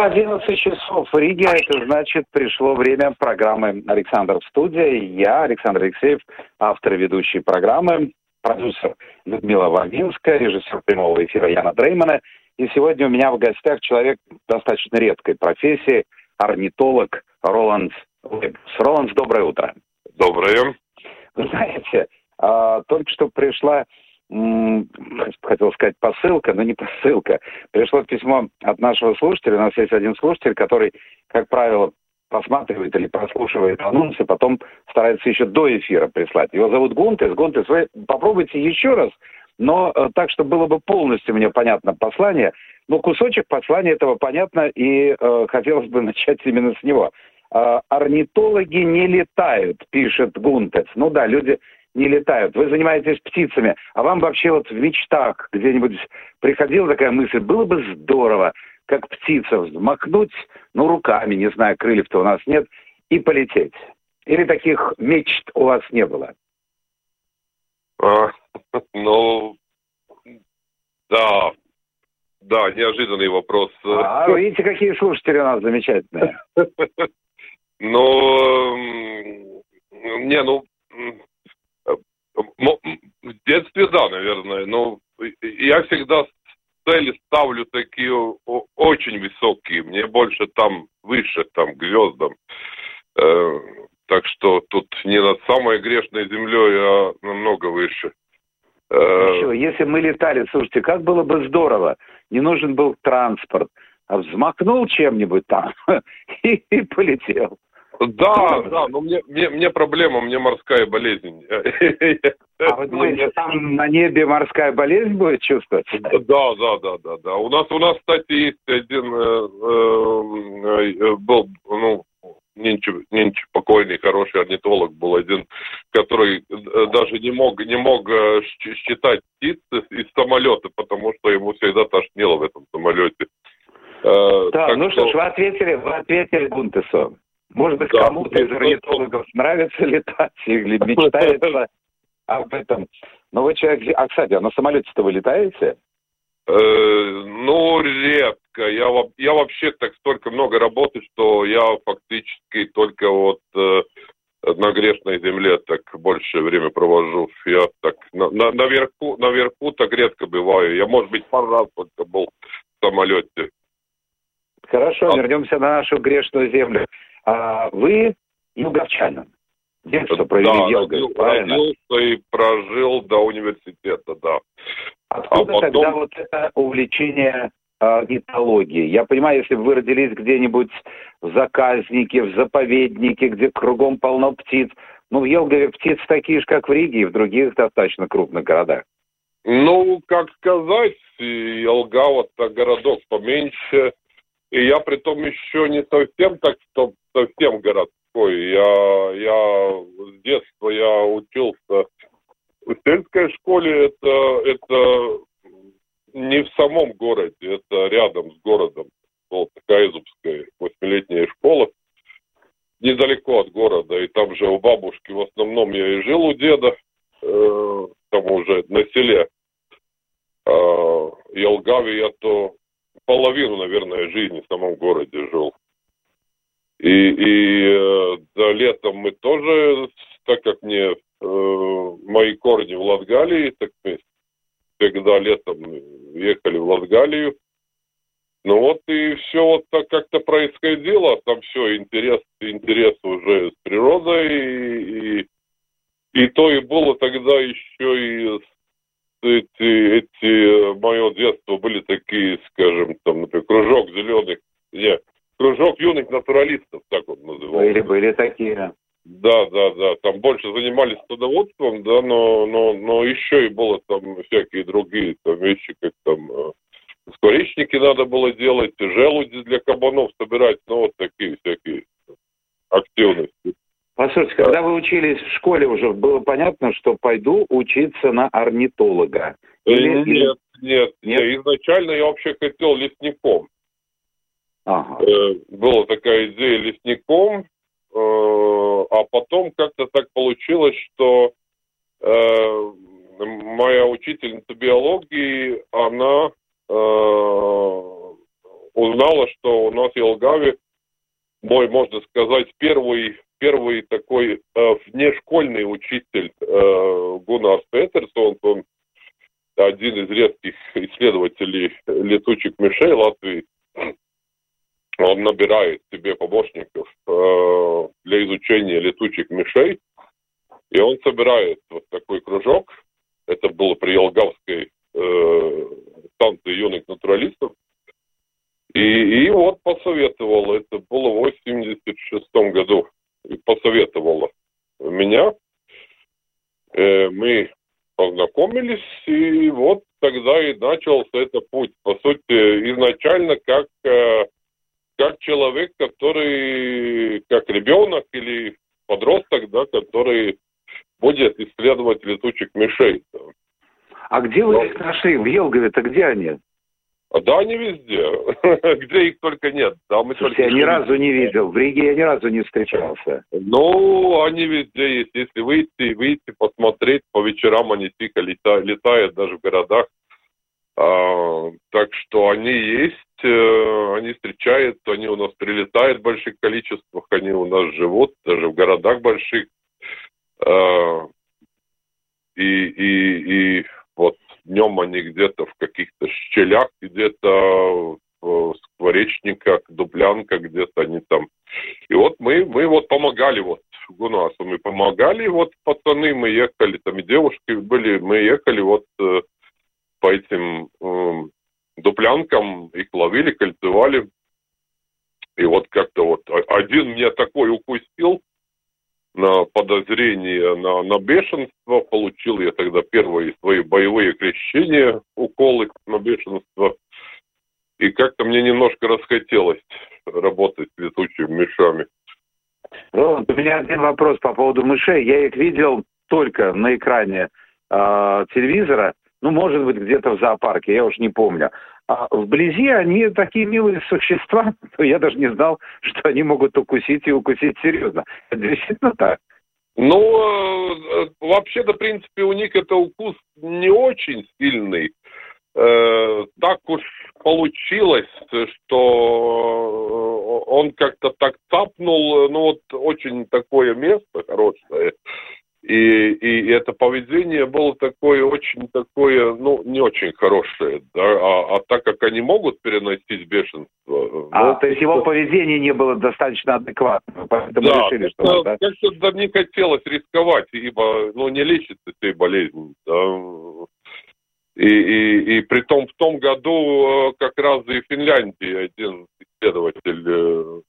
Снова 11 часов в Риге. Это значит, пришло время программы «Александр в студии». Я, Александр Алексеев, автор и ведущей программы, продюсер Людмила Вавинская, режиссер прямого эфира Яна Дреймана. И сегодня у меня в гостях человек достаточно редкой профессии, орнитолог Роланд Лебс. Роланд, доброе утро. Доброе. Вы знаете, а, только что пришла хотел сказать посылка, но не посылка. Пришло письмо от нашего слушателя. У нас есть один слушатель, который, как правило, просматривает или прослушивает анонсы, потом старается еще до эфира прислать. Его зовут Гунтес. Гунтес, вы попробуйте еще раз, но э, так, чтобы было бы полностью мне понятно послание. Ну, кусочек послания этого понятно, и э, хотелось бы начать именно с него. Э, орнитологи не летают, пишет Гунтес. Ну да, люди не летают. Вы занимаетесь птицами, а вам вообще вот в мечтах где-нибудь приходила такая мысль, было бы здорово, как птица взмахнуть, ну, руками, не знаю, крыльев-то у нас нет, и полететь. Или таких мечт у вас не было? А, ну, да, да, неожиданный вопрос. А, видите, какие слушатели у нас замечательные. Ну, не, ну, в детстве, да, наверное. Но я всегда цели ставлю такие очень высокие. Мне больше там выше, там, к звездам. Э, так что тут не над самой грешной землей, а намного выше. Еще, если мы летали, слушайте, как было бы здорово. Не нужен был транспорт. А взмахнул чем-нибудь там и, и полетел. Да, да, но мне, мне, мне проблема, мне морская болезнь. А вы думаете, там на небе морская болезнь будет чувствовать? Да, да, да, да, да. У нас, у нас, кстати, есть один э, э, э был, ну, нынче, нынче покойный хороший орнитолог был один, который даже не мог, не мог считать птиц из самолета, потому что ему всегда тошнило в этом самолете. Да, ну что ж, вы ответили, вы ответили Гунтесу. Может быть, да, кому-то из орнитологов нравится летать или мечтается об этом. Но вы человек... А, кстати, а на самолете-то вы летаете? Э, ну, редко. Я, я вообще так столько много работаю, что я фактически только вот э, на грешной земле так больше время провожу. Я так на, на, наверху, наверху так редко бываю. Я, может быть, пару раз только был в самолете. Хорошо, а... вернемся на нашу грешную землю. А вы юговчанин. Детство провели да, Елгой, правильно? родился и прожил до университета, да. Откуда а потом... тогда вот это увлечение орнитологии? Я понимаю, если бы вы родились где-нибудь в заказнике, в заповеднике, где кругом полно птиц, ну, в Елгове птиц такие же, как в Риге и в других достаточно крупных городах. Ну, как сказать, Елгава – это городок поменьше, и я при том еще не совсем так, что совсем городской. Я, я с детства я учился в сельской школе. Это, это не в самом городе, это рядом с городом. Вот такая Зубская восьмилетняя школа недалеко от города. И там же у бабушки в основном я и жил у деда, э, там уже на селе. Э, Елгаве я то половину, наверное, жизни в самом городе жил. И, и э, да, летом мы тоже, так как мне э, мои корни в Латгалии, так мы всегда летом ехали в Латгалию. Ну вот и все вот так как-то происходило, там все интерес, интерес уже с природой, и, и, и то и было тогда еще и эти, эти мое детство были такие, скажем, там, например, кружок зеленых, нет, кружок юных натуралистов, так он назывался. Были, были такие. Да, да, да. Там больше занимались садоводством, да, но, но, но еще и было там всякие другие там вещи, как там э, скворечники надо было делать, желуди для кабанов собирать, ну вот такие всякие активности. Послушайте, когда вы учились в школе уже, было понятно, что пойду учиться на орнитолога? Или... Нет, нет, нет. Изначально я вообще хотел лесником. Ага. Э, была такая идея лесником, э, а потом как-то так получилось, что э, моя учительница биологии, она узнала, что у нас в Елгаве мой, можно сказать, первый, первый такой внешкольный учитель э, Гуннар Петерсон, он один из редких исследователей летучих мышей Латвии. Он набирает себе помощников э, для изучения летучих мышей. И он собирает вот такой кружок. Это было при Елгавской э, станции юных натуралистов. И, и вот посоветовал, это было в 86 году, и посоветовала меня. Э, мы познакомились, и вот тогда и начался этот путь. По сути, изначально как, э, как человек, который, как ребенок или подросток, да, который будет исследовать летучих мышей. А где вы их нашли? В Елгове-то где они? Да, они везде. Где их только нет. Да, мы Слушайте, только... я ни разу не видел. В Риге я ни разу не встречался. Ну, они везде есть. Если выйти, выйти, посмотреть, по вечерам они тихо летают, летают даже в городах. А, так что они есть, э, они встречаются, они у нас прилетают в больших количествах, они у нас живут, даже в городах больших. А, и, и, и вот днем они где-то в каких-то щелях, где-то в скворечниках, дублянках, где-то они там. И вот мы, мы вот помогали вот Гунасу, мы помогали, вот пацаны, мы ехали, там и девушки были, мы ехали вот э, по этим э, дуплянкам, их ловили, кольцевали. И вот как-то вот один мне такой укусил, на подозрение на, на бешенство. Получил я тогда первые свои боевые крещения, уколы на бешенство. И как-то мне немножко расхотелось работать с летучими мышами. Роланд, у меня один вопрос по поводу мышей. Я их видел только на экране э, телевизора, ну, может быть, где-то в зоопарке, я уж не помню. А вблизи они такие милые существа, что я даже не знал, что они могут укусить и укусить серьезно. Это действительно так. Ну, э, вообще-то, в принципе, у них это укус не очень сильный. Э, так уж получилось, что он как-то так цапнул, ну вот очень такое место хорошее. И, и это поведение было такое очень такое, ну, не очень хорошее, да, а, а так как они могут переносить бешенство... А, ну, то есть его поведение не было достаточно адекватным, поэтому да, решили, что... Да, как-то да, не хотелось рисковать, ибо, ну, не лечится этой болезни, да. И, и, и при том в том году э, как раз и в Финляндии один исследователь э,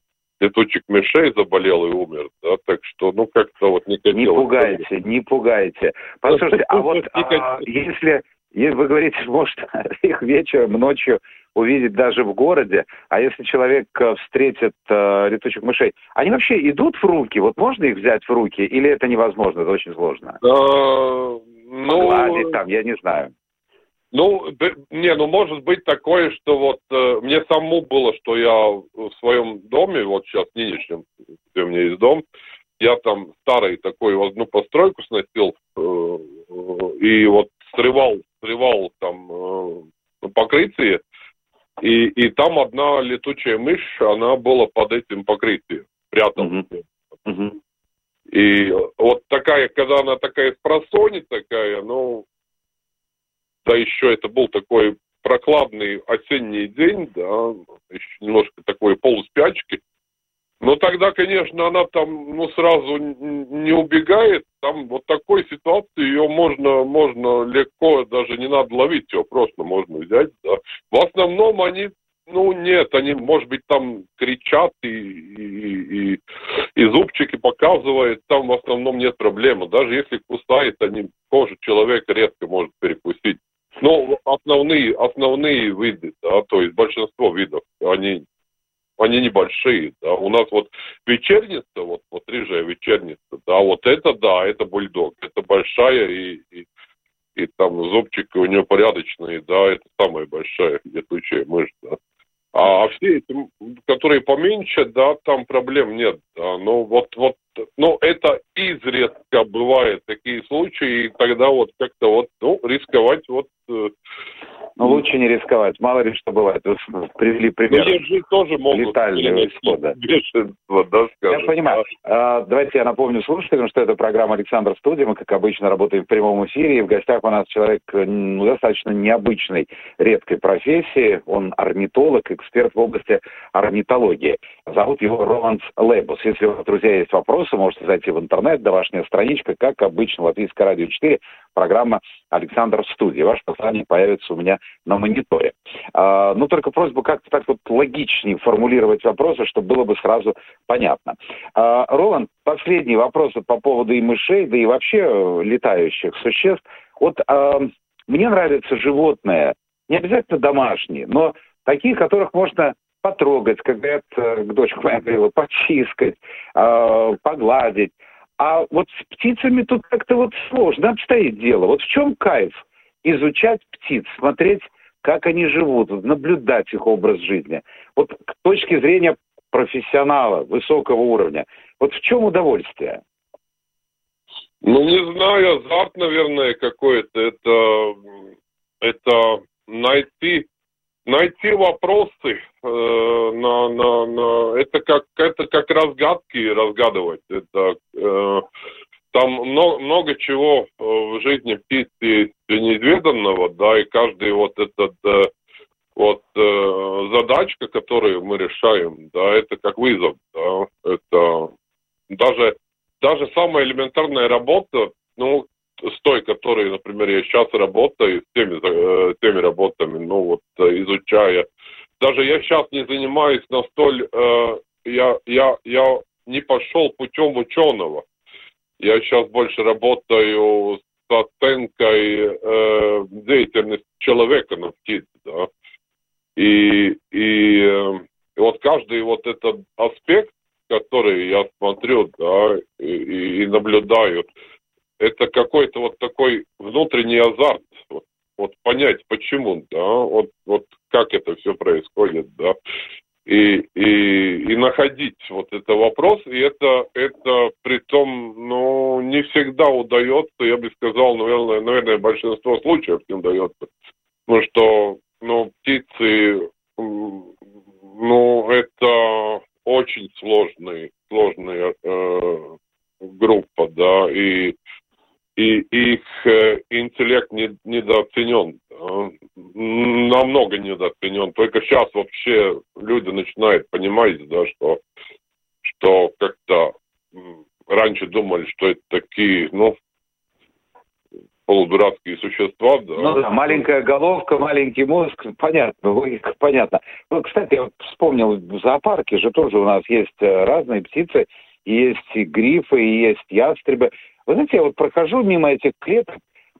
летучих мышей заболел и умер, да, так что, ну, как-то вот не хотелось. Не пугайте, не пугайте. Послушайте, а вот а, если, если вы говорите, может, их вечером, ночью увидеть даже в городе, а если человек э, встретит э, летучих мышей, они вообще идут в руки? Вот можно их взять в руки или это невозможно, это очень сложно? Ну... Там, я не знаю. Ну, не, ну может быть такое, что вот э, мне самому было, что я в своем доме, вот сейчас нынешнем, где у меня есть дом, я там старый такой одну постройку сносил э, и вот срывал, срывал там э, покрытие, и, и там одна летучая мышь, она была под этим покрытием, пряталась. Uh-huh. Uh-huh. И вот такая, когда она такая спросонит такая, ну, да еще это был такой прокладный осенний день, да, еще немножко такой полуспячки. Но тогда, конечно, она там, ну, сразу не убегает. Там вот такой ситуации ее можно, можно легко, даже не надо ловить ее, просто можно взять. Да. В основном они, ну, нет, они, может быть, там кричат и, и, и, и зубчики показывают, там в основном нет проблемы. Даже если кусает, они кожу человека редко может перекусить. Но основные, основные виды, да, то есть большинство видов, они они небольшие, да. У нас вот вечерница, вот, вот рыжая вечерница, да, вот это, да, это бульдог. Это большая и, и, и там зубчики у нее порядочные, да, это самая большая летучая мышь, да. А все эти, которые поменьше, да, там проблем нет. Да. Ну, вот, вот, ну, это изредка бывает такие случаи, и тогда вот как-то вот, ну, рисковать вот э, ну, лучше не рисковать. Мало ли что бывает. Вы привели пример. Ну, же тоже могут летального исхода. Бешенство, да, скажем. Я понимаю. А, давайте я напомню слушателям, что это программа «Александр Студия». Мы, как обычно, работаем в прямом эфире. И в гостях у нас человек ну, достаточно необычной, редкой профессии. Он орнитолог, эксперт в области орнитологии. Зовут его Роланс Лебус. Если у вас, друзья, есть вопросы, можете зайти в интернет, домашняя страничка, как обычно, Латвийское радио 4, программа «Александр Студия». Ваше послание появится у меня на мониторе. А, ну, только просьба как-то так вот логичнее формулировать вопросы, чтобы было бы сразу понятно. А, Роланд, последний вопрос по поводу и мышей, да и вообще э, летающих существ. Вот а, мне нравятся животные, не обязательно домашние, но такие, которых можно потрогать, как говорят, э, дочка моя говорила, почискать, э, погладить. А вот с птицами тут как-то вот сложно обстоит дело. Вот в чем кайф? изучать птиц, смотреть, как они живут, наблюдать их образ жизни. Вот к точки зрения профессионала высокого уровня. Вот в чем удовольствие? Ну, не знаю, азарт, наверное, какой-то. Это, это найти, найти вопросы э, на, на, на, это как, это как разгадки разгадывать. Это э, там много, много чего э, в жизни птицы неизведанного, да, и каждый вот этот э, вот э, задачка, которую мы решаем, да, это как вызов, да, это даже даже самая элементарная работа, ну, с той, которой, например, я сейчас работаю, с теми, э, теми работами, ну, вот, изучая, даже я сейчас не занимаюсь настолько, э, я, я, я не пошел путем ученого, я сейчас больше работаю с оценкой э, деятельности человека на птице, да. И, и э, вот каждый вот этот аспект, который я смотрю, да, и, и наблюдаю, это какой-то вот такой внутренний азарт, вот, вот понять, почему, да, вот, вот как это все происходит, да. И, и, и находить вот этот вопрос, и это, это при том, ну, не всегда удается, я бы сказал, наверное, наверное большинство случаев не удается, потому что, ну, птицы, ну, это очень сложный, сложная э, группа, да, и и их э, интеллект не, недооценен, намного недооценен. Только сейчас вообще люди начинают понимать, да, что, что как-то раньше думали, что это такие, ну, полудурацкие существа, да. Ну да, маленькая головка, маленький мозг, понятно, логика понятно. Ну, кстати, я вспомнил, в зоопарке же тоже у нас есть э, разные птицы, есть и грифы, и есть ястребы. Вы знаете, я вот прохожу мимо этих клеток,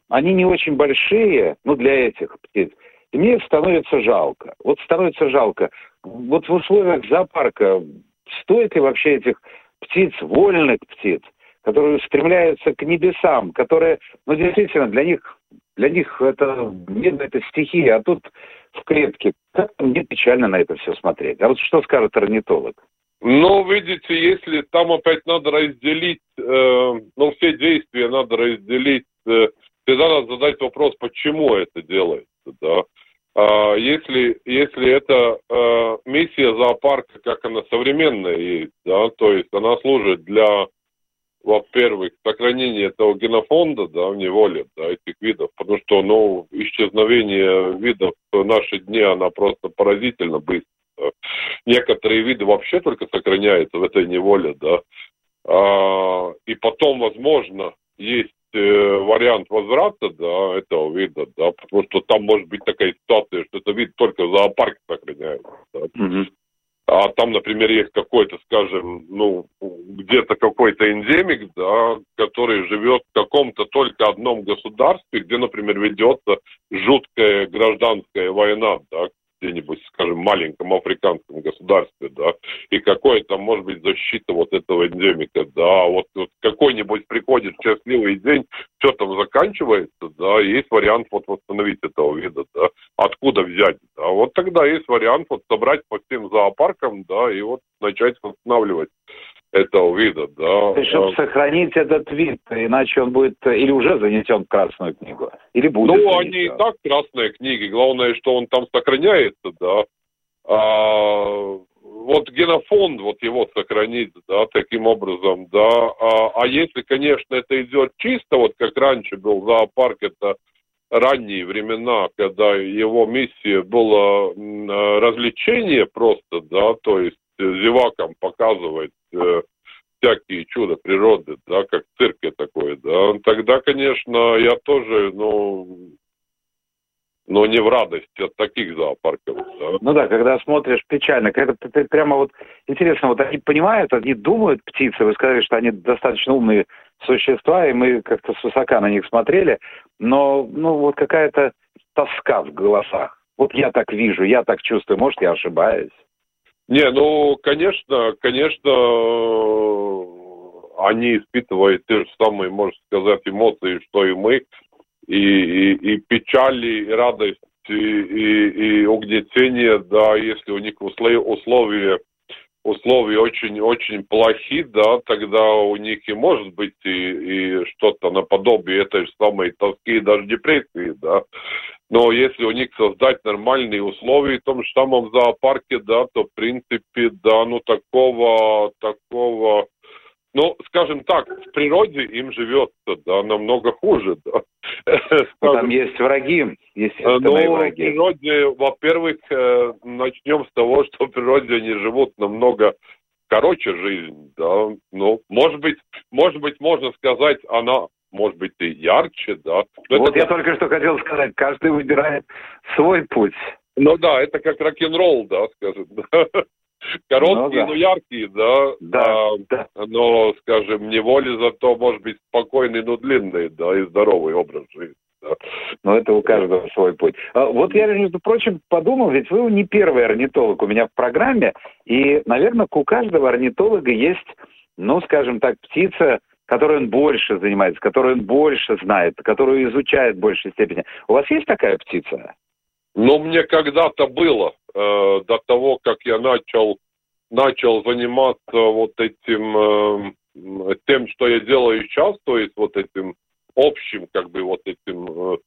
они не очень большие, ну, для этих птиц. И мне становится жалко. Вот становится жалко. Вот в условиях зоопарка стоит ли вообще этих птиц, вольных птиц, которые стремляются к небесам, которые, ну, действительно, для них, для них это, нет, это стихия, а тут в клетке. Как мне печально на это все смотреть. А вот что скажет орнитолог? Ну, видите, если там опять надо разделить, э, ну, все действия надо разделить, э, всегда надо задать вопрос, почему это делается, да. А если, если это э, миссия зоопарка, как она современная есть, да, то есть она служит для, во-первых, сохранения этого генофонда, да, в неволе, да, этих видов, потому что, ну, исчезновение видов в наши дни, она просто поразительно быстро некоторые виды вообще только сохраняются в этой неволе, да. А, и потом, возможно, есть э, вариант возврата, да, этого вида, да, потому что там может быть такая ситуация, что этот вид только в зоопарке сохраняется, да. Mm-hmm. А там, например, есть какой-то, скажем, ну, где-то какой-то эндемик, да, который живет в каком-то только одном государстве, где, например, ведется жуткая гражданская война, да, где-нибудь, скажем, маленьком африканском государстве, да, и какой там может быть защита вот этого эндемика, да, вот, вот какой-нибудь приходит счастливый день, все там заканчивается, да, есть вариант вот восстановить этого вида, да, откуда взять, да, вот тогда есть вариант вот собрать по всем зоопаркам, да, и вот начать восстанавливать этого вида, да. Есть, чтобы сохранить этот вид, иначе он будет или уже занесен в Красную книгу, или будет Ну, занесен. они и так красные книги, главное, что он там сохраняется, да. А, вот генофонд, вот его сохранить, да, таким образом, да. А, а если, конечно, это идет чисто, вот как раньше был зоопарк, это ранние времена, когда его миссия была развлечение просто, да, то есть зевакам показывать э, всякие чудо природы, да, как в цирке такой, да, тогда, конечно, я тоже, ну, но не в радость от таких зоопарков. Да? Ну да, когда смотришь печально, когда ты, ты прямо вот интересно, вот они понимают, они думают, птицы, вы сказали, что они достаточно умные существа, и мы как-то свысока на них смотрели, но ну вот какая-то тоска в голосах. Вот я так вижу, я так чувствую, может, я ошибаюсь. Не, ну, конечно, конечно, они испытывают те же самые, можно сказать, эмоции, что и мы, и, и, и печали, и радость, и, и, и угнетение, да, если у них условия условия очень-очень плохи, да, тогда у них и может быть и, и что-то наподобие этой же самой тоски и даже депрессии, да. Но если у них создать нормальные условия в том самом зоопарке, да, то в принципе, да, ну такого, такого ну, скажем так, в природе им живется, да, намного хуже, да. Ну, там есть враги, естественные ну, враги. в природе, во-первых, э, начнем с того, что в природе они живут намного короче жизнь, да. Ну, может быть, может быть, можно сказать, она может быть, и ярче, да. Но вот это... я только что хотел сказать, каждый выбирает свой путь. Ну да, это как рок-н-ролл, да, скажем. Короткие, ну, да. но яркие, да. Да, а, да. Но, скажем, неволе зато, может быть, спокойный, но длинный, да, и здоровый образ жизни. Да. Но это у каждого свой путь. А, вот я, между прочим, подумал, ведь вы не первый орнитолог у меня в программе, и, наверное, у каждого орнитолога есть, ну, скажем так, птица, которой он больше занимается, которую он больше знает, которую изучает в большей степени. У вас есть такая птица? Ну, мне когда-то было, э, до того, как я начал, начал заниматься вот этим, э, тем, что я делаю сейчас, то есть вот этим общим, как бы вот этим э,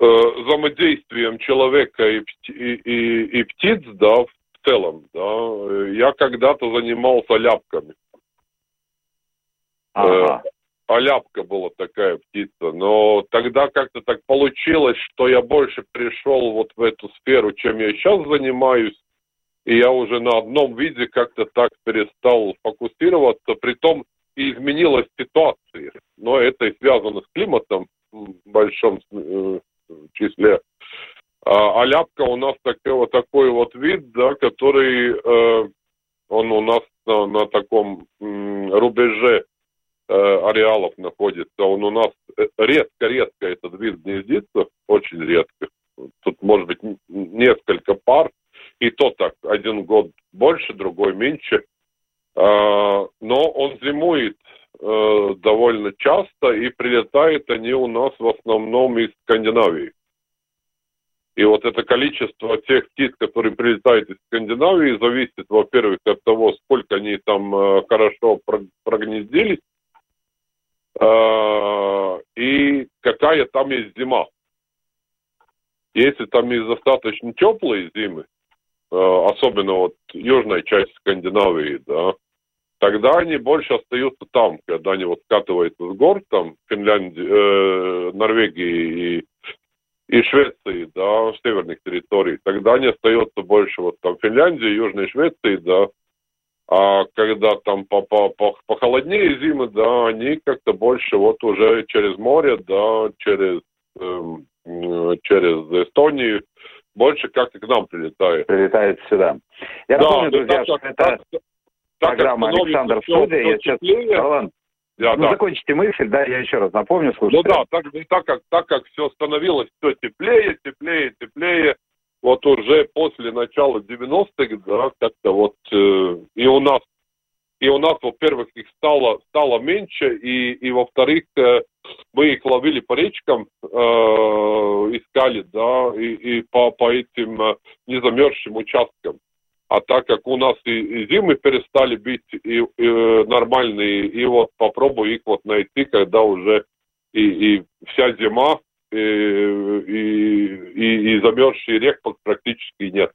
э, взаимодействием человека и, и, и, и птиц, да, в целом, да, я когда-то занимался ляпками. Ага. Э, Аляпка была такая птица. Но тогда как-то так получилось, что я больше пришел вот в эту сферу, чем я сейчас занимаюсь. И я уже на одном виде как-то так перестал фокусироваться. Притом и изменилась ситуация. Но это и связано с климатом в большом э, числе. А, аляпка у нас такой вот такой вот вид, да, который э, он у нас на, на таком м, рубеже ареалов находится. Он у нас редко-редко этот вид гнездится, очень редко. Тут может быть несколько пар, и то так, один год больше, другой меньше. А, но он зимует э, довольно часто, и прилетают они у нас в основном из Скандинавии. И вот это количество тех птиц, которые прилетают из Скандинавии, зависит, во-первых, от того, сколько они там э, хорошо прогнездились, Э, и какая там есть зима. Если там есть достаточно теплые зимы, э, особенно вот южная часть Скандинавии, да, тогда они больше остаются там, когда они вот скатываются с гор, там, Финляндии, э, Норвегии и, и Швеции, да, северных территориях, тогда они остаются больше вот там Финляндии, Южной Швеции, да, а когда там по -по -по похолоднее зимы, да, они как-то больше вот уже через море, да, через, эм, через Эстонию, больше как-то к нам прилетает. Прилетает сюда. Я да, напомню, друзья, так, что это так, программа так, «Александр в студии». Я сейчас... Ролан, да, ну, да. закончите мысль, да, я еще раз напомню, слушайте. Ну да, так, так, как, так как все становилось все теплее, теплее, теплее, вот уже после начала 90-х, да, как-то вот э, и у нас, и у нас, во-первых, их стало, стало меньше, и, и во-вторых, э, мы их ловили по речкам, э, искали, да, и, и по, по этим э, незамерзшим участкам. А так как у нас и, и зимы перестали быть и, и нормальные, и вот попробую их вот найти, когда уже и, и вся зима, и, и, и, замерзший рек практически нет.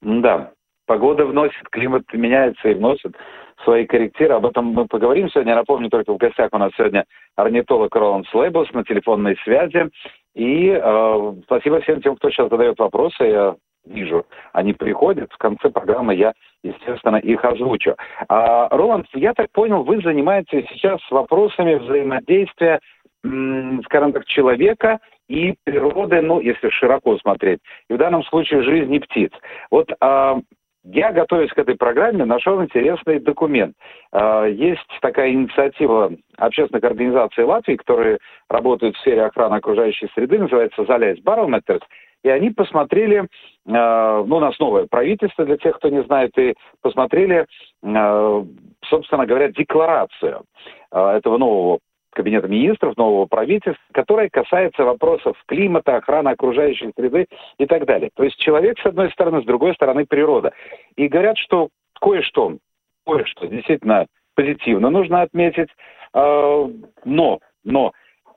Да, погода вносит, климат меняется и вносит свои корректиры. Об этом мы поговорим сегодня. Напомню, только в гостях у нас сегодня орнитолог Роланд Слейбус на телефонной связи. И э, спасибо всем тем, кто сейчас задает вопросы. Я вижу, они приходят. В конце программы я, естественно, их озвучу. А, Роланд, я так понял, вы занимаетесь сейчас вопросами взаимодействия, скажем так, человека и природы, ну, если широко смотреть, и в данном случае жизни птиц. Вот а, я, готовясь к этой программе, нашел интересный документ. А, есть такая инициатива общественных организаций Латвии, которые работают в сфере охраны окружающей среды, называется «Залясь Барометрс», и они посмотрели, э, ну, у нас новое правительство, для тех, кто не знает, и посмотрели, э, собственно говоря, декларацию э, этого нового Кабинета министров, нового правительства, которая касается вопросов климата, охраны окружающей среды и так далее. То есть человек с одной стороны, с другой стороны природа. И говорят, что кое-что, кое-что действительно позитивно нужно отметить, э, но, но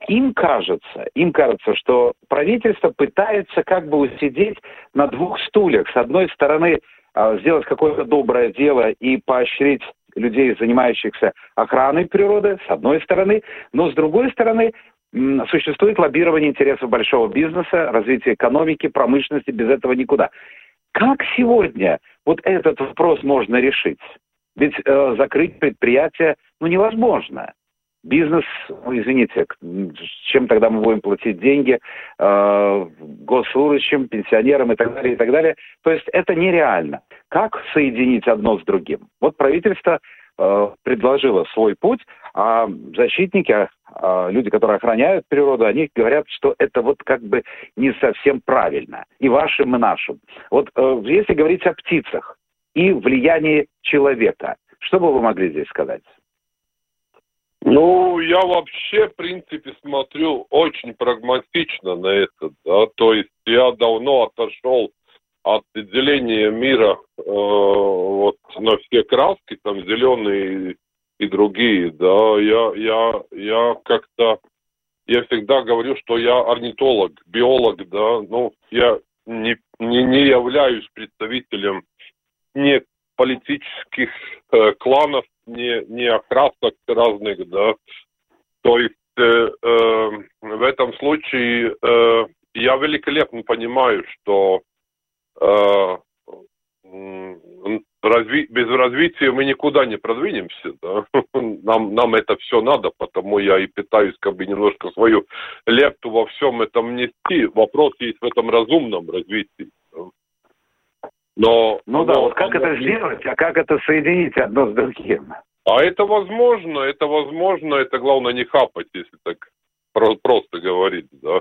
им кажется, им кажется, что правительство пытается как бы усидеть на двух стульях. С одной стороны, э, сделать какое-то доброе дело и поощрить людей, занимающихся охраной природы, с одной стороны, но с другой стороны, существует лоббирование интересов большого бизнеса, развитие экономики, промышленности, без этого никуда. Как сегодня вот этот вопрос можно решить? Ведь э, закрыть предприятие ну, невозможно. Бизнес, ну, извините, чем тогда мы будем платить деньги э, госслужащим, пенсионерам и так далее, и так далее. То есть это нереально. Как соединить одно с другим? Вот правительство э, предложило свой путь, а защитники, э, люди, которые охраняют природу, они говорят, что это вот как бы не совсем правильно. И вашим, и нашим. Вот э, если говорить о птицах и влиянии человека, что бы вы могли здесь сказать? Ну, я вообще, в принципе, смотрю очень прагматично на это, да, то есть я давно отошел от деления мира э, вот на все краски, там зеленые и, и другие, да, я, я, я как-то, я всегда говорю, что я орнитолог, биолог, да, ну, я не, не, не являюсь представителем ни политических э, кланов, не, не окрасок разных, да. То есть э, э, в этом случае э, я великолепно понимаю, что э, разви без развития мы никуда не продвинемся, да. Нам, нам это все надо, потому я и пытаюсь как бы немножко свою лепту во всем этом нести. Вопрос есть в этом разумном развитии. Но, ну но, да, вот как но, это сделать, а как это соединить одно с другим? А это возможно, это возможно, это главное не хапать, если так просто говорить, да.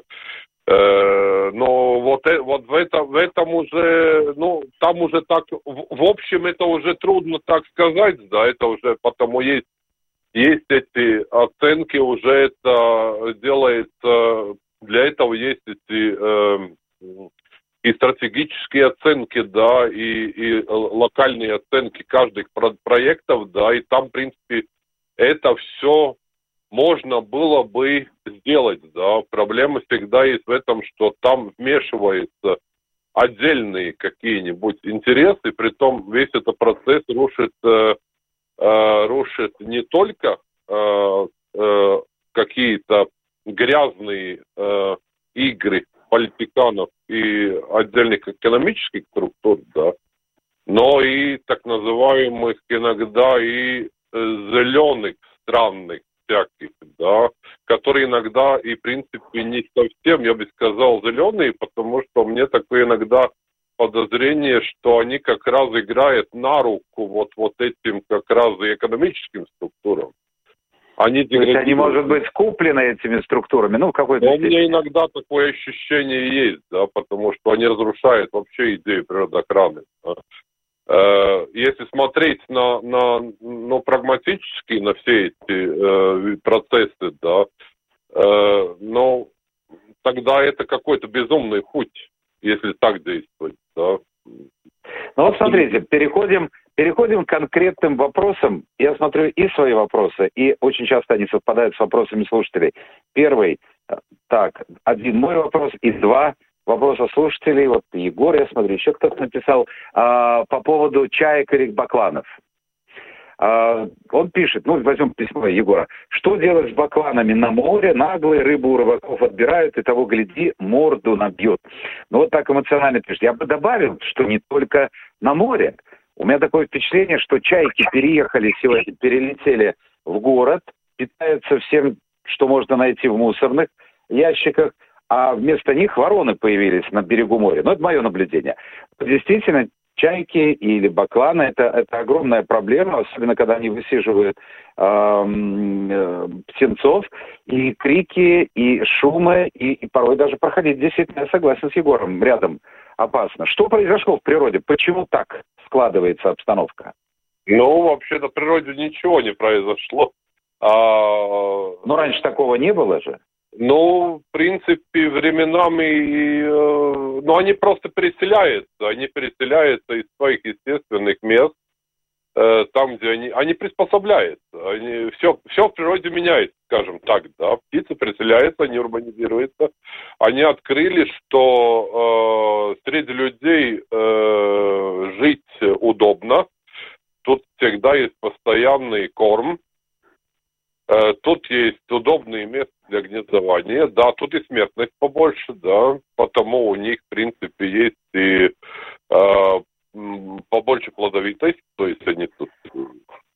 Э, но вот, э, вот в, это, в этом уже, ну, там уже так, в, в общем, это уже трудно так сказать, да, это уже потому есть, есть эти оценки, уже это делается, для этого есть эти э, и стратегические оценки, да, и, и локальные оценки каждых про- проектов, да, и там, в принципе, это все можно было бы сделать, да. Проблема всегда есть в этом, что там вмешиваются отдельные какие-нибудь интересы, при том весь этот процесс рушит, э, э, рушит не только э, э, какие-то грязные э, игры политиканов и отдельных экономических структур, да, но и так называемых иногда и э, зеленых странных всяких, да, которые иногда и, в принципе, не совсем, я бы сказал, зеленые, потому что мне такое иногда подозрение, что они как раз играют на руку вот, вот этим как раз и экономическим структурам. Они То есть они, может быть, куплены этими структурами, ну, в какой-то У меня иногда такое ощущение есть, да, потому что они разрушают вообще идею природоохраны. Да. Э, если смотреть на, на, ну, прагматически на все эти э, процессы, да, э, но тогда это какой-то безумный путь, если так действовать, да. Ну вот смотрите, переходим, переходим к конкретным вопросам. Я смотрю и свои вопросы, и очень часто они совпадают с вопросами слушателей. Первый, э, так, один мой вопрос, и два вопроса слушателей. Вот Егор, я смотрю, еще кто-то написал а, по поводу чаек и бакланов. А, он пишет, ну, возьмем письмо Егора. Что делать с бакланами на море? Наглые рыбу у рыбаков отбирают, и того, гляди, морду набьют. Ну, вот так эмоционально пишет. Я бы добавил, что не только на море. У меня такое впечатление, что чайки переехали сегодня, перелетели в город, питаются всем, что можно найти в мусорных ящиках, а вместо них вороны появились на берегу моря. Ну, это мое наблюдение. Действительно, чайки или бакланы это, это огромная проблема, особенно когда они высиживают э, птенцов, и крики, и шумы, и, и порой даже проходить. Действительно, я согласен с Егором, рядом опасно. Что произошло в природе? Почему так складывается обстановка? Ну, вообще на природе ничего не произошло. А... Но раньше такого не было же. Ну, в принципе, временами, э, ну, они просто переселяются, они переселяются из своих естественных мест, э, там, где они, они приспособляются, они, все, все в природе меняется, скажем так, да, птицы переселяются, они урбанизируются, они открыли, что э, среди людей э, жить удобно, тут всегда есть постоянный корм, тут есть удобные места для гнездования. Да, тут и смертность побольше, да, потому у них, в принципе, есть и э, побольше плодовитость, то есть они тут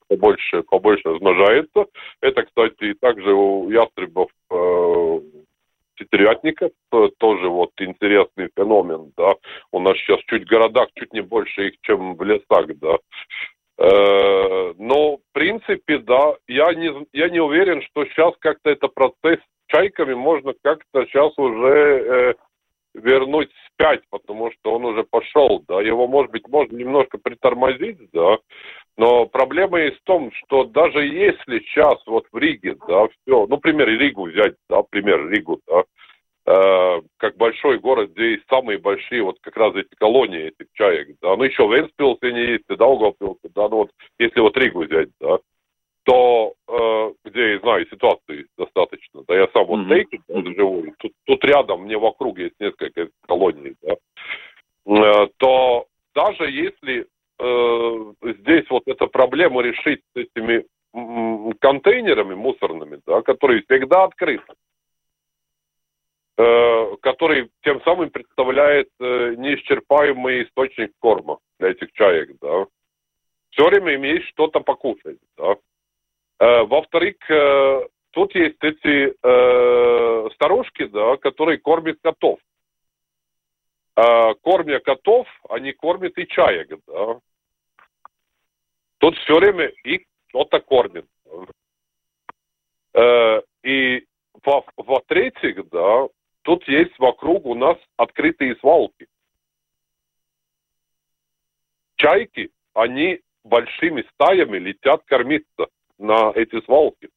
побольше, побольше размножаются. Это, кстати, также у ястребов э, тетерятников тоже вот интересный феномен, да. У нас сейчас чуть в городах, чуть не больше их, чем в лесах, да. Э, но, в принципе, да, я не, я не уверен, что сейчас как-то это процесс с чайками можно как-то сейчас уже э, вернуть спять, потому что он уже пошел, да, его, может быть, можно немножко притормозить, да, но проблема есть в том, что даже если сейчас вот в Риге, да, все, ну, пример Ригу взять, да, пример Ригу, да, как большой город, где есть самые большие вот как раз эти колонии этих чаек, да, ну еще Венспилсе не есть, и Даугавпилсе, да, ну вот если вот Ригу взять, да, то э, где, я знаю, ситуации достаточно, да, я сам вот mm-hmm. Тейки mm-hmm. живу, тут, тут рядом, мне вокруг есть несколько колоний, да, э, то даже если э, здесь вот эту проблему решить с этими контейнерами мусорными, да, которые всегда открыты, Э, который тем самым представляет э, неисчерпаемый источник корма для этих чаек, да. Все время имеешь что-то покушать, да. Э, во-вторых, тут есть эти старушки, да, которые кормят котов. Кормя котов, они кормят и чаек, да. Тут все время их кто-то кормит. И во-третьих, да, Тут есть вокруг у нас открытые свалки. Чайки, они большими стаями летят кормиться на эти свалки.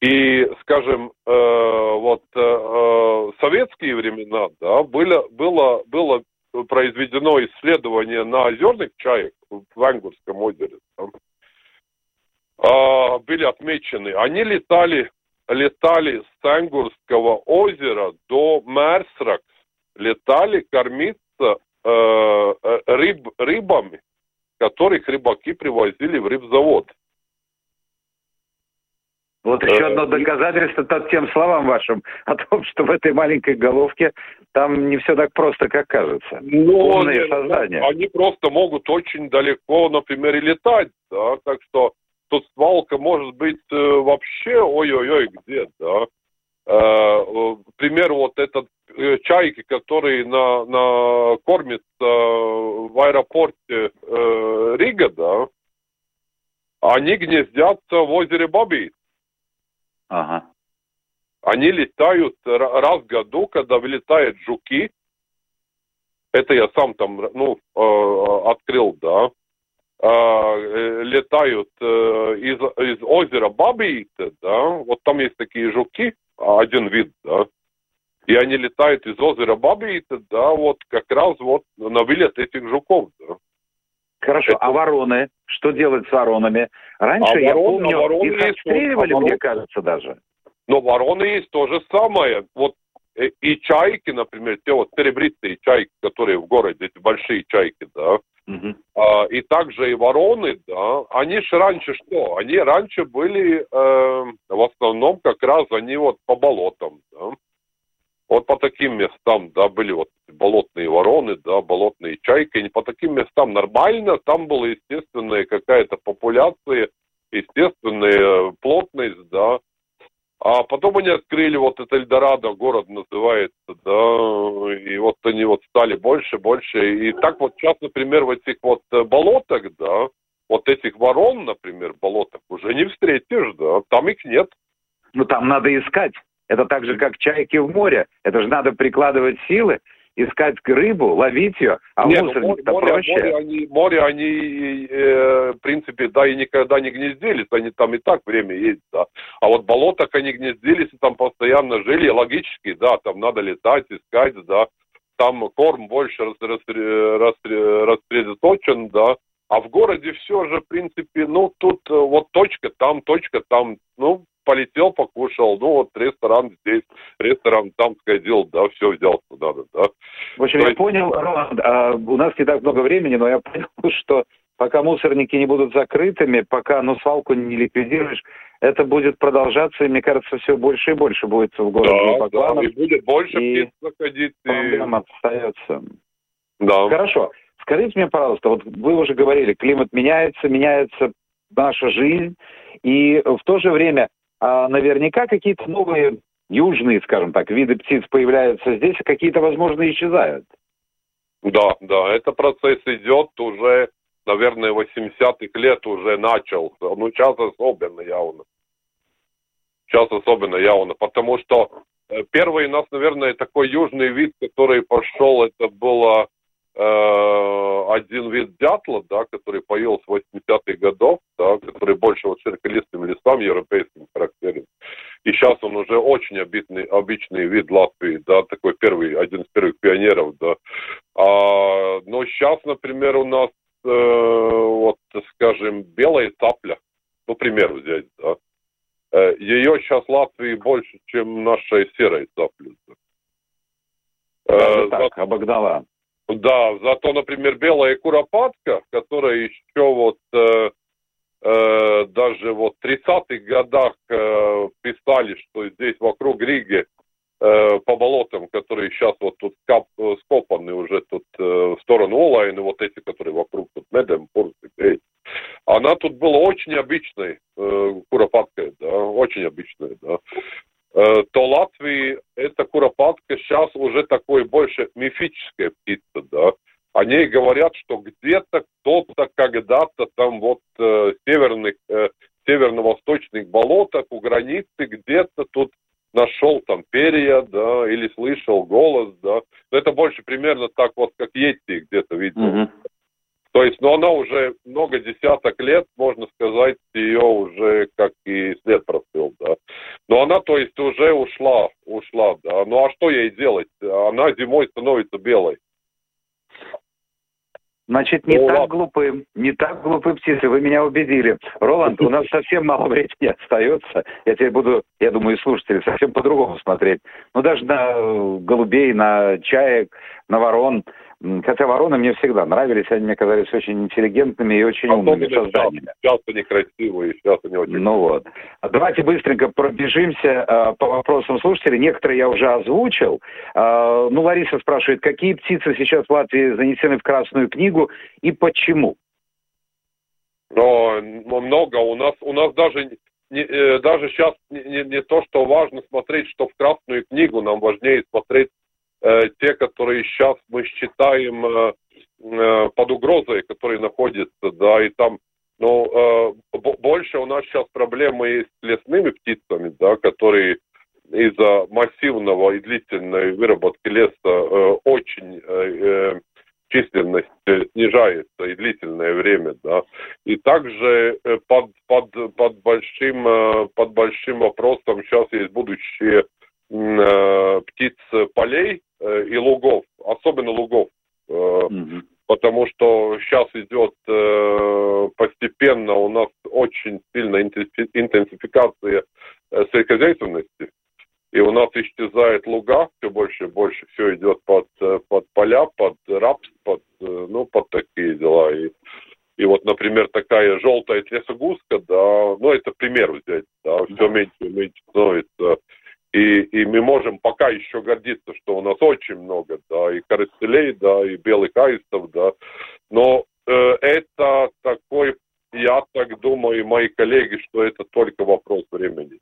И, скажем, э, вот э, э советские времена, да, было, было, было произведено исследование на озерных чаек в Ангурском озере. Там, э, были отмечены. Они летали летали с Ангурского озера до Мерсракс, летали кормиться э, э, рыб, рыбами, которых рыбаки привозили в рыбзавод. Вот еще э, одно доказательство тем словам вашим о том, что в этой маленькой головке там не все так просто, как кажется. Ну, Умные создания. Они просто могут очень далеко, например, и летать, да, так что тут свалка может быть э, вообще ой-ой-ой где, да. Э, пример вот этот э, чайки, который на, на кормится в аэропорте э, Рига, да, они гнездятся в озере Баби. Ага. Они летают раз в году, когда вылетают жуки. Это я сам там, ну, э, открыл, да. Э, летают э, из, из озера Бабиита, да. Вот там есть такие жуки, один вид, да. И они летают из озера Бабиита, да, вот как раз вот на вылет этих жуков, да. Хорошо, это... а вороны? Что делать с воронами? Раньше, а я ворон, помню, а вороны их отстреливали, а ворон... мне кажется, даже. Но вороны есть то же самое. Вот э, и чайки, например, те вот серебристые чайки, которые в городе, эти большие чайки, да, uh а, и также и вороны, да, они же раньше что? Они раньше были э, в основном как раз они вот по болотам, да. Вот по таким местам, да, были вот болотные вороны, да, болотные чайки, и по таким местам нормально, там была естественная какая-то популяция, естественная плотность, да, а потом они открыли вот это Эльдорадо, город называется, да, и вот они вот стали больше, больше. И так вот сейчас, например, в этих вот э, болотах, да, вот этих ворон, например, болотах уже не встретишь, да, там их нет. Ну, там надо искать. Это так же, как чайки в море. Это же надо прикладывать силы искать рыбу, ловить ее, а Нет, ну, море, проще. Море, они, море, они э, в принципе, да, и никогда не гнездились, они там и так время есть, да. А вот болотах они гнездились и там постоянно жили, логически, да, там надо летать, искать, да. Там корм больше рас, рас, рас, рассредоточен, да. А в городе все же, в принципе, ну, тут э, вот точка там, точка там, ну, полетел, покушал, ну вот ресторан здесь, ресторан там сходил, да, все взял куда надо, да. В общем, То я есть... понял, Роланд, а, у нас не так много времени, но я понял, что пока мусорники не будут закрытыми, пока ну свалку не ликвидируешь, это будет продолжаться, и мне кажется, все больше и больше будет в городе да, да, и будет больше и птиц заходить. Проблема и... остается. Да. Хорошо. Скажите мне, пожалуйста, вот вы уже говорили, климат меняется, меняется наша жизнь, и в то же время наверняка какие-то новые южные, скажем так, виды птиц появляются здесь, а какие-то, возможно, исчезают. Да, да, это процесс идет уже, наверное, 80-х лет уже начался. Ну, сейчас особенно явно. Сейчас особенно явно, потому что э, первый у нас, наверное, такой южный вид, который пошел, это было Э, один вид дятла, да, который появился в 80-х годов, да, который больше вот широколистым лесам европейским характерен. И сейчас он уже очень обидный, обычный вид Латвии, да, такой первый, один из первых пионеров, да. А, но сейчас, например, у нас, э, вот, скажем, белая цапля, ну, пример взять, да, э, ее сейчас Латвии больше, чем наша серая цапля. Да. Даже э, так, обогнала. Да, зато, например, белая куропатка, которая еще вот э, э, даже вот в 30-х годах э, писали, что здесь вокруг Риги э, по болотам, которые сейчас вот тут скап, скопаны уже тут э, в сторону Олайна, вот эти, которые вокруг тут Медем, Пурсы, она тут была очень обычной э, куропаткой, да, очень обычной, да. Э, то Латвии эта куропатка сейчас уже такой больше мифическая птица, да. О ней говорят, что где-то кто-то когда-то там вот э, северных, э, северно-восточных болотах у границы где-то тут нашел там перья, да, или слышал голос, да. Но это больше примерно так вот, как Йети где-то видел. Mm-hmm. То есть, ну, она уже много десяток лет, можно сказать, ее то есть, уже ушла, ушла, да. Ну, а что ей делать? Она зимой становится белой. Значит, не ну, так глупы, не так глупы птицы, вы меня убедили. Роланд, у нас совсем мало времени остается. Я теперь буду, я думаю, слушатели совсем по-другому смотреть. Ну, даже на голубей, на чаек, на ворон – Хотя вороны мне всегда нравились, они мне казались очень интеллигентными и очень а умными созданиями. Сейчас они красивые, сейчас они очень... Ну вот. Давайте быстренько пробежимся э, по вопросам слушателей. Некоторые я уже озвучил. Э, ну, Лариса спрашивает, какие птицы сейчас в Латвии занесены в Красную книгу и почему? Но, много. У нас, у нас даже не, э, даже сейчас не, не, не то, что важно смотреть, что в Красную книгу, нам важнее смотреть те, которые сейчас мы считаем э, э, под угрозой, которые находятся, да, и там, ну, больше у нас сейчас проблемы есть с лесными птицами, да, которые из-за массивного и длительной выработки леса э, очень э, численность снижается и длительное время, да. И также э, под, под, под, большим, э, под большим вопросом сейчас есть будущее э, птиц полей э, и лугов, особенно лугов. Э, mm-hmm. Потому что сейчас идет э, постепенно у нас очень сильная интенсификация э, сельскохозяйственности и у нас исчезает луга все больше и больше, все идет под, э, под поля, под рапс, под, э, ну, под такие дела. И, и вот, например, такая желтая трясогузка, да, ну, это пример взять, да, все меньше и меньше становится. И, и мы можем пока еще гордиться, что у нас очень много, да, и коростелей, да, и белых аистов, да, но э, это такой я так думаю, и мои коллеги, что это только вопрос времени.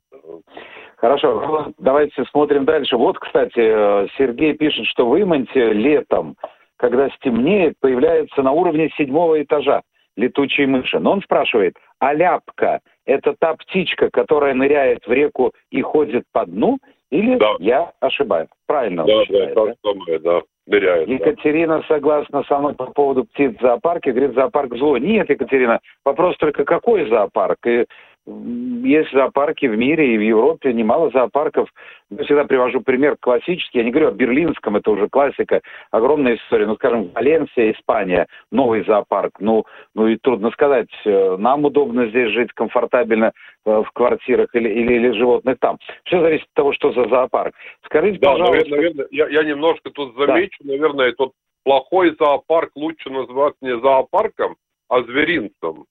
Хорошо, давайте смотрим дальше. Вот, кстати, э, Сергей пишет, что в Имонте летом, когда стемнеет, появляется на уровне седьмого этажа летучие мыши. Но он спрашивает, а ляпка – это та птичка, которая ныряет в реку и ходит по дну? Или да. я ошибаюсь? Правильно да, считает, да? Да, самое, да ныряют. Екатерина да. согласна со мной по поводу птиц в зоопарке. Говорит, зоопарк зло. Нет, Екатерина, вопрос только какой зоопарк. И есть зоопарки в мире и в Европе, немало зоопарков. Я всегда привожу пример классический, я не говорю о берлинском, это уже классика, огромная история. Ну, скажем, Валенсия, Испания, новый зоопарк. Ну, ну и трудно сказать, э, нам удобно здесь жить комфортабельно э, в квартирах или, или, или животных там. Все зависит от того, что за зоопарк. Скажите, да, пожалуйста... Наверное, я, я немножко тут замечу, да. наверное, тот плохой зоопарк лучше назвать не зоопарком, а зверинцем.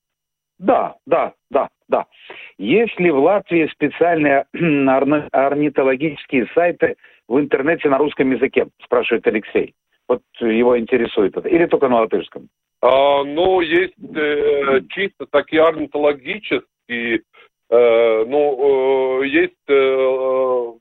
Да, да, да, да. Есть ли в Латвии специальные орнитологические сайты в интернете на русском языке, спрашивает Алексей. Вот его интересует это. Или только на латышском? А, ну, есть э, чисто такие орнитологические, э, ну, э, есть э,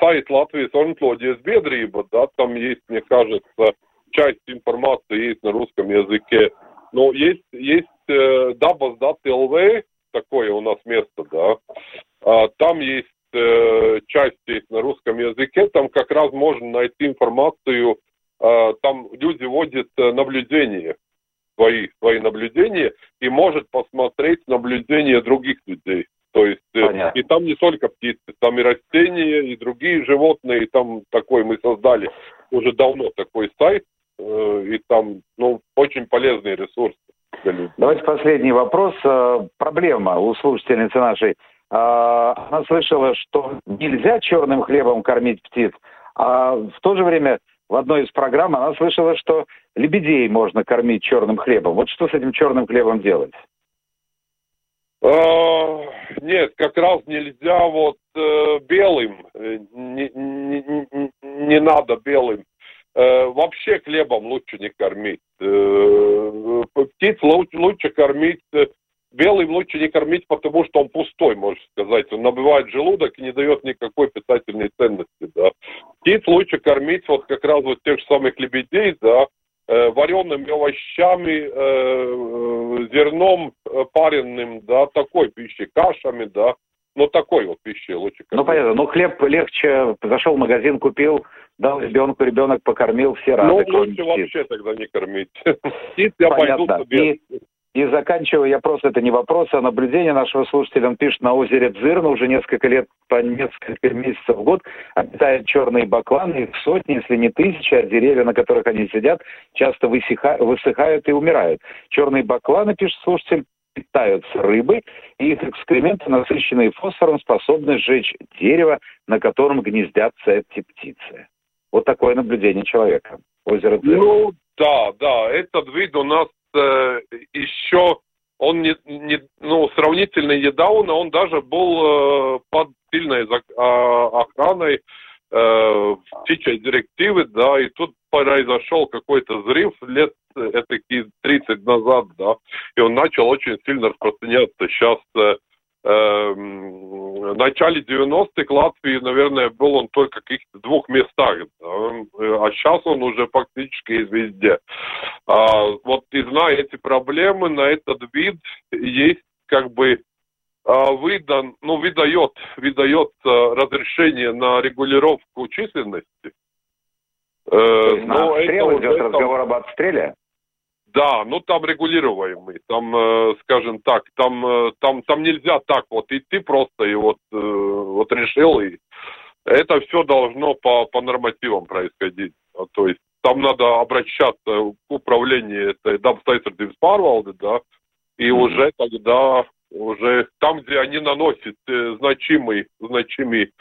сайт Латвии орнитологijas biedrība, да, там есть, мне кажется, часть информации есть на русском языке. Но есть, есть э, Dabas LV, такое у нас место, да. А, там есть э, часть есть на русском языке, там как раз можно найти информацию, э, там люди вводят э, наблюдения, свои, свои наблюдения, и может посмотреть наблюдения других людей. То есть э, и там не только птицы, там и растения, и другие животные, и там такой мы создали уже давно такой сайт, э, и там ну, очень полезные ресурсы. Давайте последний вопрос. Э, проблема у слушательницы нашей. Э, она слышала, что нельзя черным хлебом кормить птиц, а в то же время в одной из программ она слышала, что лебедей можно кормить черным хлебом. Вот что с этим черным хлебом делать? А, нет, как раз нельзя вот э, белым, не, не, не, надо белым Э, вообще хлебом лучше не кормить. Э, птиц лучше, кормить, э, белым лучше не кормить, потому что он пустой, можно сказать. Он набивает желудок и не дает никакой питательной ценности, да. Птиц лучше кормить вот как раз вот тех же самых лебедей, да, вареными овощами, зерном паренным, да, такой пищей, кашами, да, ну, такой вот кормить. Ну, понятно, ну, хлеб легче, зашел в магазин, купил, дал ребенку, ребенок покормил, все рады. Ну, лучше вообще тогда не кормить. Птиц я пойду И, и заканчивая, я просто, это не вопрос, а наблюдение нашего слушателя. Он пишет, на озере Дзырна уже несколько лет, по несколько месяцев в год обитают черные бакланы, их сотни, если не тысячи, а деревья, на которых они сидят, часто высыха, высыхают и умирают. Черные бакланы, пишет слушатель, питаются рыбой, и их экскременты, насыщенные фосфором, способны сжечь дерево, на котором гнездятся эти птицы. Вот такое наблюдение человека. Озеро Дзержинск. Ну, да, да, этот вид у нас э, еще, он не, не, ну, сравнительно недавно, он даже был э, под сильной э, охраной птичьей директивы, да, и тут произошел какой-то взрыв лет это 30 назад, да, и он начал очень сильно распространяться. Сейчас э, Эм, в начале 90-х Латвии, наверное, был он только в каких-то двух местах, а сейчас он уже практически везде. А, вот и зная эти проблемы, на этот вид есть как бы выдан, ну, выдает, выдает разрешение на регулировку численности. То есть на обстрел идет это... разговор об отстреле? Да, ну там регулируемый, там, э, скажем так, там, э, там, там нельзя так вот идти просто и вот, э, вот решил, и это все должно по, по нормативам происходить. А, то есть там надо обращаться к управлению этой Dabstайсердивс Парвалды, да, и mm-hmm. уже тогда, уже там, где они наносят э, значимый, значимый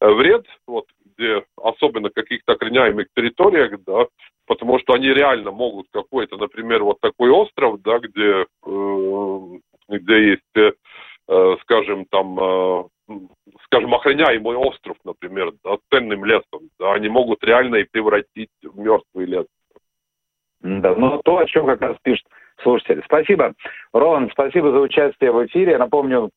э, вред, вот где особенно каких-то охраняемых территориях, да, потому что они реально могут какой-то, например, вот такой остров, да, где, э, где есть, э, э скажем, там, э, скажем, охраняемый остров, например, да, с ценным лесом, да, они могут реально и превратить в мертвый лес. Да, ну то, о чем как раз пишет слушатель. Спасибо. Роланд, спасибо за участие в эфире. Я напомню,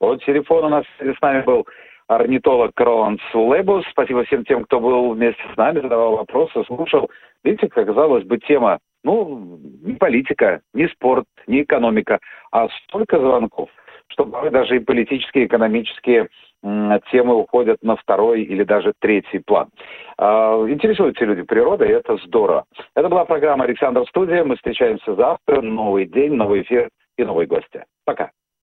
вот телефон у нас с нами был орнитолог Роланд Сулебус. Спасибо всем тем, кто был вместе с нами, задавал вопросы, слушал. Видите, как казалось бы, тема, ну, не политика, не спорт, не экономика, а столько звонков, что даже и политические, экономические темы уходят на второй или даже третий план. А, интересуются люди природой, и это здорово. Это была программа «Александр Студия». Мы встречаемся завтра. Новый день, новый эфир и новые гости. Пока.